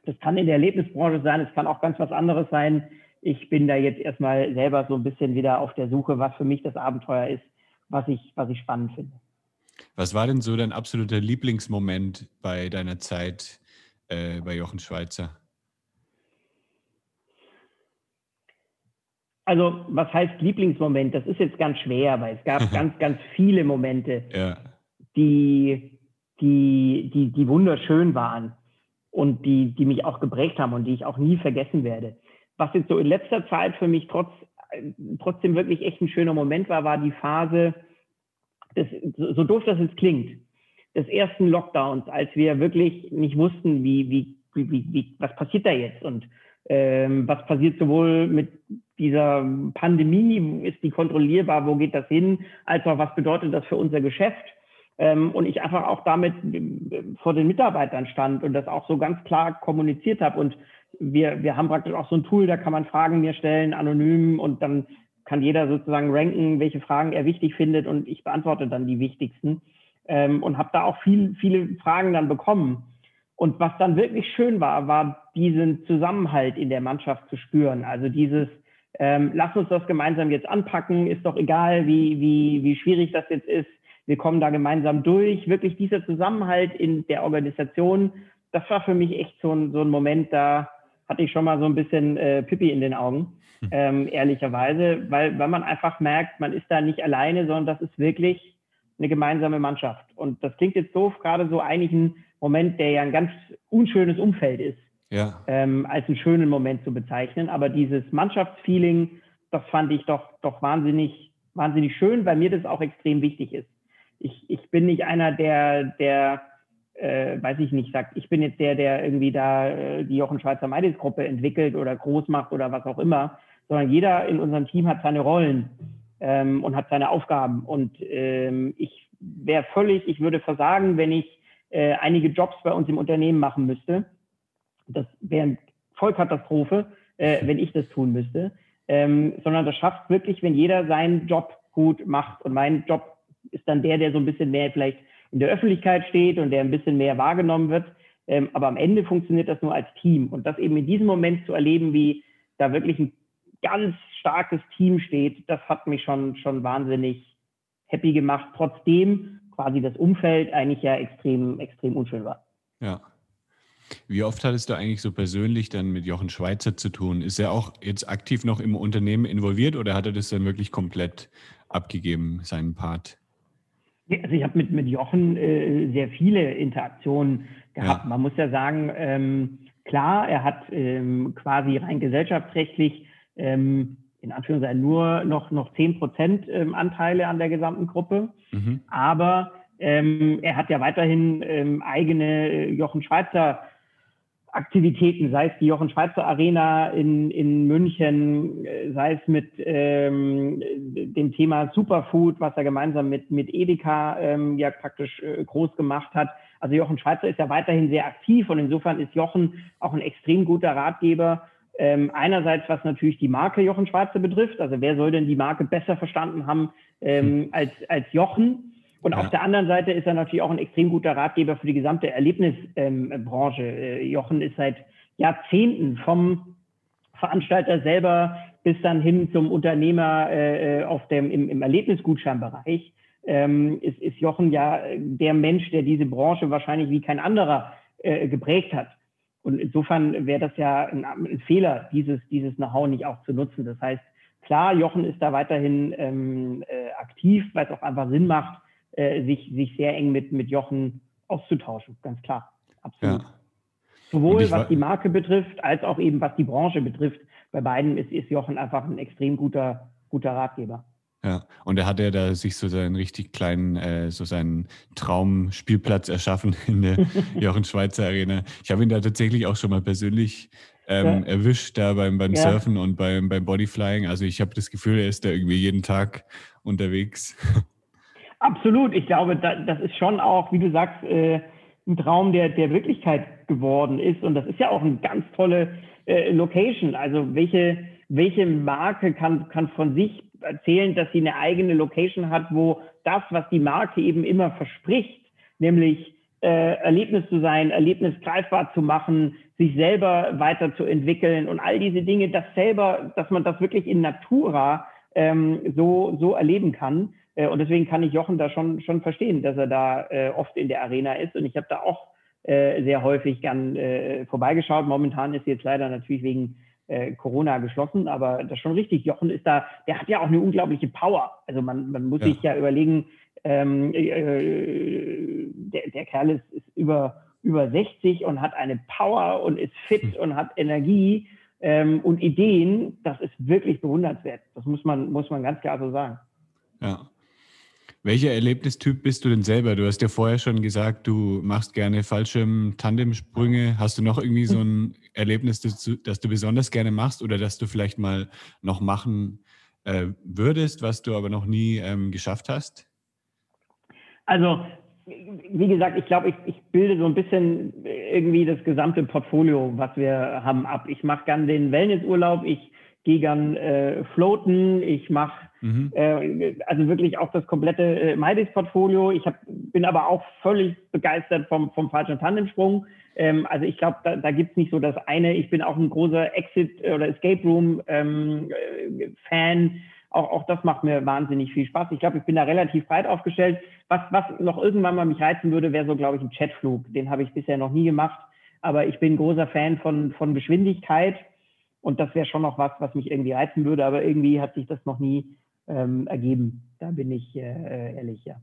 Das kann in der Erlebnisbranche sein, es kann auch ganz was anderes sein. Ich bin da jetzt erstmal selber so ein bisschen wieder auf der Suche, was für mich das Abenteuer ist, was ich, was ich spannend finde. Was war denn so dein absoluter Lieblingsmoment bei deiner Zeit äh, bei Jochen Schweizer? Also, was heißt Lieblingsmoment? Das ist jetzt ganz schwer, weil es gab [laughs] ganz, ganz viele Momente, ja. die, die, die, die wunderschön waren und die, die mich auch geprägt haben und die ich auch nie vergessen werde. Was jetzt so in letzter Zeit für mich trotz, trotzdem wirklich echt ein schöner Moment war, war die Phase, des, so doof das jetzt klingt, des ersten Lockdowns, als wir wirklich nicht wussten, wie, wie, wie, wie was passiert da jetzt und ähm, was passiert sowohl mit dieser Pandemie, ist die kontrollierbar, wo geht das hin, als auch was bedeutet das für unser Geschäft ähm, und ich einfach auch damit äh, vor den Mitarbeitern stand und das auch so ganz klar kommuniziert habe. Und wir, wir haben praktisch auch so ein Tool, da kann man Fragen mir stellen, anonym, und dann kann jeder sozusagen ranken, welche Fragen er wichtig findet und ich beantworte dann die wichtigsten. Ähm, und habe da auch viel, viele Fragen dann bekommen. Und was dann wirklich schön war, war diesen Zusammenhalt in der Mannschaft zu spüren. Also dieses, ähm, lass uns das gemeinsam jetzt anpacken, ist doch egal, wie, wie, wie schwierig das jetzt ist wir kommen da gemeinsam durch. Wirklich dieser Zusammenhalt in der Organisation, das war für mich echt so ein, so ein Moment, da hatte ich schon mal so ein bisschen äh, Pippi in den Augen, hm. ähm, ehrlicherweise, weil, weil man einfach merkt, man ist da nicht alleine, sondern das ist wirklich eine gemeinsame Mannschaft. Und das klingt jetzt doof, gerade so eigentlich ein Moment, der ja ein ganz unschönes Umfeld ist, ja. ähm, als einen schönen Moment zu bezeichnen. Aber dieses Mannschaftsfeeling, das fand ich doch, doch wahnsinnig, wahnsinnig schön, weil mir das auch extrem wichtig ist ich, ich bin nicht einer, der, der äh, weiß ich nicht, sagt, ich bin jetzt der, der irgendwie da äh, die Jochen Schweizer Meidelsgruppe entwickelt oder groß macht oder was auch immer, sondern jeder in unserem Team hat seine Rollen ähm, und hat seine Aufgaben. Und ähm, ich wäre völlig, ich würde versagen, wenn ich äh, einige Jobs bei uns im Unternehmen machen müsste. Das wäre eine Vollkatastrophe, äh, wenn ich das tun müsste. Ähm, sondern das schafft wirklich, wenn jeder seinen Job gut macht. Und mein Job ist dann der, der so ein bisschen mehr vielleicht in der Öffentlichkeit steht und der ein bisschen mehr wahrgenommen wird. Ähm, aber am Ende funktioniert das nur als Team. Und das eben in diesem Moment zu erleben, wie da wirklich ein ganz starkes Team steht, das hat mich schon, schon wahnsinnig happy gemacht, trotzdem quasi das Umfeld eigentlich ja extrem, extrem unschön war. Ja. Wie oft hattest du eigentlich so persönlich dann mit Jochen Schweizer zu tun? Ist er auch jetzt aktiv noch im Unternehmen involviert oder hat er das dann wirklich komplett abgegeben, seinen Part? Also ich habe mit, mit Jochen äh, sehr viele Interaktionen gehabt. Ja. Man muss ja sagen, ähm, klar, er hat ähm, quasi rein gesellschaftsrechtlich ähm, in Anführungszeichen nur noch, noch 10 Prozent ähm, Anteile an der gesamten Gruppe. Mhm. Aber ähm, er hat ja weiterhin ähm, eigene äh, Jochen Schweizer Aktivitäten, sei es die Jochen Schweizer Arena in, in München, äh, sei es mit ähm, dem Thema Superfood, was er gemeinsam mit, mit Edeka ähm, ja praktisch äh, groß gemacht hat. Also Jochen Schweizer ist ja weiterhin sehr aktiv und insofern ist Jochen auch ein extrem guter Ratgeber. Ähm, einerseits, was natürlich die Marke Jochen Schweizer betrifft, also wer soll denn die Marke besser verstanden haben ähm, hm. als, als Jochen? Und ja. auf der anderen Seite ist er natürlich auch ein extrem guter Ratgeber für die gesamte Erlebnisbranche. Ähm, Jochen ist seit Jahrzehnten vom Veranstalter selber bis dann hin zum Unternehmer äh, äh, auf dem, im, im Erlebnisgutscheinbereich. Ähm, ist, ist Jochen ja der Mensch, der diese Branche wahrscheinlich wie kein anderer äh, geprägt hat. Und insofern wäre das ja ein, ein, Fehler, dieses, dieses Know-how nicht auch zu nutzen. Das heißt, klar, Jochen ist da weiterhin ähm, äh, aktiv, weil es auch einfach Sinn macht, äh, sich, sich sehr eng mit, mit Jochen auszutauschen, ganz klar. Absolut. Ja. Sowohl was die Marke betrifft, als auch eben was die Branche betrifft. Bei beiden ist, ist Jochen einfach ein extrem guter, guter Ratgeber. Ja, und er hat ja da sich so seinen richtig kleinen, äh, so seinen Traumspielplatz erschaffen [laughs] in der [laughs] Jochen Schweizer Arena. Ich habe ihn da tatsächlich auch schon mal persönlich ähm, ja. erwischt, da beim, beim ja. Surfen und beim, beim Bodyflying. Also ich habe das Gefühl, er ist da irgendwie jeden Tag unterwegs. [laughs] Absolut. Ich glaube, das ist schon auch, wie du sagst, äh, ein Traum, der, der Wirklichkeit geworden ist. Und das ist ja auch eine ganz tolle äh, Location. Also welche, welche Marke kann, kann von sich erzählen, dass sie eine eigene Location hat, wo das, was die Marke eben immer verspricht, nämlich äh, Erlebnis zu sein, Erlebnis greifbar zu machen, sich selber weiterzuentwickeln und all diese Dinge, das selber, dass man das wirklich in Natura ähm, so, so erleben kann. Äh, und deswegen kann ich Jochen da schon, schon verstehen, dass er da äh, oft in der Arena ist. Und ich habe da auch äh, sehr häufig gern äh, vorbeigeschaut. Momentan ist jetzt leider natürlich wegen äh, Corona geschlossen, aber das ist schon richtig. Jochen ist da, der hat ja auch eine unglaubliche Power. Also man, man muss ja. sich ja überlegen, ähm, äh, der, der Kerl ist, ist über, über 60 und hat eine Power und ist fit hm. und hat Energie ähm, und Ideen. Das ist wirklich bewundernswert. Das muss man, muss man ganz klar so sagen. Ja. Welcher Erlebnistyp bist du denn selber? Du hast ja vorher schon gesagt, du machst gerne Fallschirm-Tandemsprünge. Hast du noch irgendwie so ein Erlebnis, das du, besonders gerne machst oder das du vielleicht mal noch machen äh, würdest, was du aber noch nie ähm, geschafft hast? Also, wie gesagt, ich glaube, ich, ich, bilde so ein bisschen irgendwie das gesamte Portfolio, was wir haben, ab. Ich mache gern den Wellnessurlaub, ich gehe gern äh, floaten, ich mache Mhm. Äh, also wirklich auch das komplette äh, MyDays-Portfolio. Ich hab, bin aber auch völlig begeistert vom, vom falschen Tandemsprung. Ähm, also ich glaube, da, da gibt es nicht so das eine. Ich bin auch ein großer Exit- oder Escape Room-Fan. Ähm, auch, auch das macht mir wahnsinnig viel Spaß. Ich glaube, ich bin da relativ breit aufgestellt. Was, was noch irgendwann mal mich reizen würde, wäre so, glaube ich, ein Chatflug. Den habe ich bisher noch nie gemacht. Aber ich bin großer Fan von, von Geschwindigkeit. Und das wäre schon noch was, was mich irgendwie reizen würde. Aber irgendwie hat sich das noch nie ähm, ergeben. Da bin ich äh, ehrlich, ja.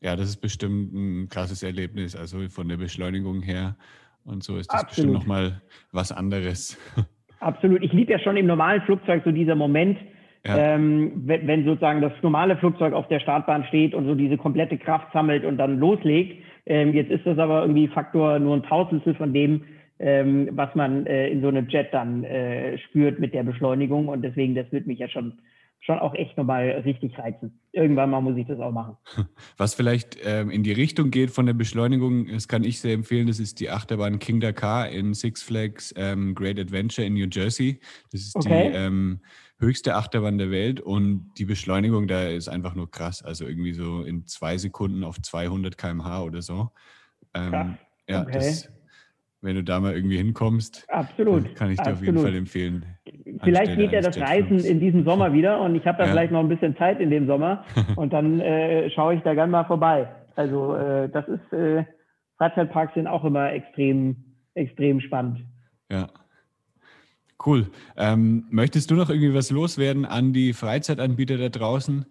Ja, das ist bestimmt ein krasses Erlebnis. Also von der Beschleunigung her und so ist das Absolut. bestimmt nochmal was anderes. [laughs] Absolut. Ich liebe ja schon im normalen Flugzeug so dieser Moment, ja. ähm, wenn, wenn, sozusagen das normale Flugzeug auf der Startbahn steht und so diese komplette Kraft sammelt und dann loslegt. Ähm, jetzt ist das aber irgendwie Faktor nur ein Tausendstel von dem, ähm, was man äh, in so einem Jet dann äh, spürt mit der Beschleunigung. Und deswegen, das wird mich ja schon schon auch echt nochmal richtig reizen. Irgendwann mal muss ich das auch machen. [laughs] Was vielleicht ähm, in die Richtung geht von der Beschleunigung, das kann ich sehr empfehlen, das ist die Achterbahn King Dakar in Six Flags ähm, Great Adventure in New Jersey. Das ist okay. die ähm, höchste Achterbahn der Welt und die Beschleunigung da ist einfach nur krass. Also irgendwie so in zwei Sekunden auf 200 km/h oder so. Ähm, ja, okay. das, wenn du da mal irgendwie hinkommst, Absolut. kann ich dir Absolut. auf jeden Fall empfehlen. Vielleicht geht ja das Reisen in diesem Sommer wieder und ich habe da ja. vielleicht noch ein bisschen Zeit in dem Sommer [laughs] und dann äh, schaue ich da gerne mal vorbei. Also äh, das ist, äh, Freizeitparks sind auch immer extrem, extrem spannend. Ja. Cool. Ähm, möchtest du noch irgendwie was loswerden an die Freizeitanbieter da draußen?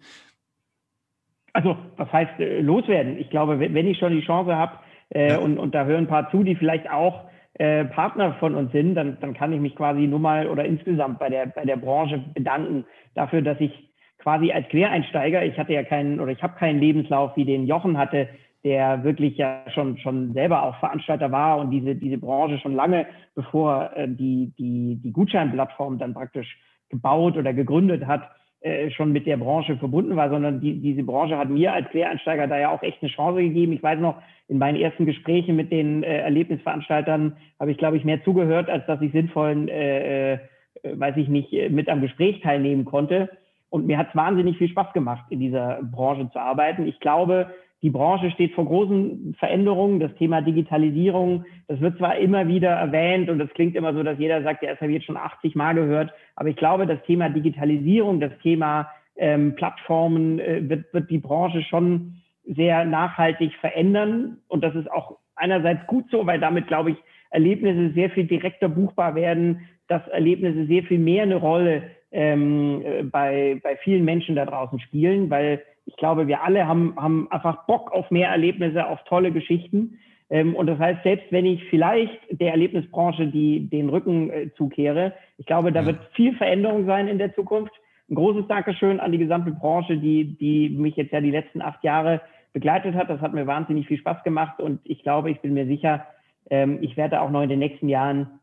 Also, was heißt äh, loswerden? Ich glaube, wenn ich schon die Chance habe äh, ja. und, und da hören ein paar zu, die vielleicht auch äh, Partner von uns sind, dann, dann kann ich mich quasi nur mal oder insgesamt bei der, bei der Branche bedanken dafür, dass ich quasi als Quereinsteiger, ich hatte ja keinen oder ich habe keinen Lebenslauf wie den Jochen hatte, der wirklich ja schon, schon selber auch Veranstalter war und diese, diese Branche schon lange, bevor äh, die, die, die Gutscheinplattform dann praktisch gebaut oder gegründet hat, äh, schon mit der Branche verbunden war, sondern die, diese Branche hat mir als Quereinsteiger da ja auch echt eine Chance gegeben. Ich weiß noch, in meinen ersten Gesprächen mit den äh, Erlebnisveranstaltern habe ich, glaube ich, mehr zugehört, als dass ich sinnvollen, äh, äh, weiß ich nicht, mit am Gespräch teilnehmen konnte. Und mir hat es wahnsinnig viel Spaß gemacht, in dieser Branche zu arbeiten. Ich glaube, die Branche steht vor großen Veränderungen. Das Thema Digitalisierung, das wird zwar immer wieder erwähnt und das klingt immer so, dass jeder sagt, ja, das habe ich jetzt schon 80 Mal gehört. Aber ich glaube, das Thema Digitalisierung, das Thema ähm, Plattformen äh, wird, wird die Branche schon sehr nachhaltig verändern. Und das ist auch einerseits gut so, weil damit, glaube ich, Erlebnisse sehr viel direkter buchbar werden, dass Erlebnisse sehr viel mehr eine Rolle ähm, äh, bei, bei vielen Menschen da draußen spielen, weil ich glaube, wir alle haben, haben einfach Bock auf mehr Erlebnisse, auf tolle Geschichten. Ähm, und das heißt, selbst wenn ich vielleicht der Erlebnisbranche die, den Rücken äh, zukehre, ich glaube, da ja. wird viel Veränderung sein in der Zukunft. Ein großes Dankeschön an die gesamte Branche, die, die mich jetzt ja die letzten acht Jahre begleitet hat. Das hat mir wahnsinnig viel Spaß gemacht und ich glaube, ich bin mir sicher, ähm, ich werde auch noch in den nächsten Jahren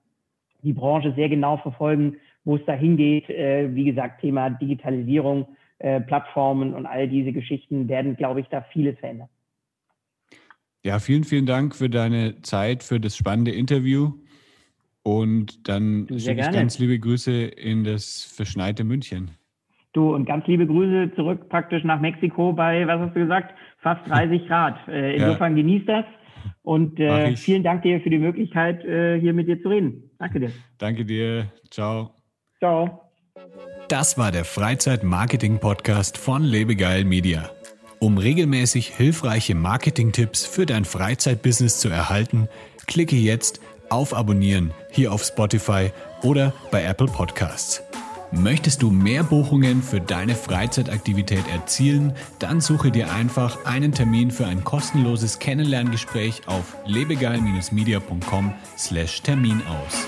die Branche sehr genau verfolgen, wo es da hingeht. Äh, wie gesagt, Thema Digitalisierung äh, Plattformen und all diese Geschichten werden, glaube ich, da vieles verändern. Ja, vielen, vielen Dank für deine Zeit, für das spannende Interview. Und dann schicke ich ganz liebe Grüße in das verschneite München. Du, und ganz liebe Grüße zurück praktisch nach Mexiko bei, was hast du gesagt, fast 30 Grad. Äh, insofern ja. genießt das. Und äh, vielen Dank dir für die Möglichkeit, äh, hier mit dir zu reden. Danke dir. Danke dir. Ciao. Ciao. Das war der Freizeit-Marketing-Podcast von Lebegeil Media. Um regelmäßig hilfreiche Marketing-Tipps für dein Freizeitbusiness zu erhalten, klicke jetzt auf Abonnieren hier auf Spotify oder bei Apple Podcasts. Möchtest du mehr Buchungen für deine Freizeitaktivität erzielen, dann suche dir einfach einen Termin für ein kostenloses Kennenlerngespräch auf lebegeil-media.com/termin aus.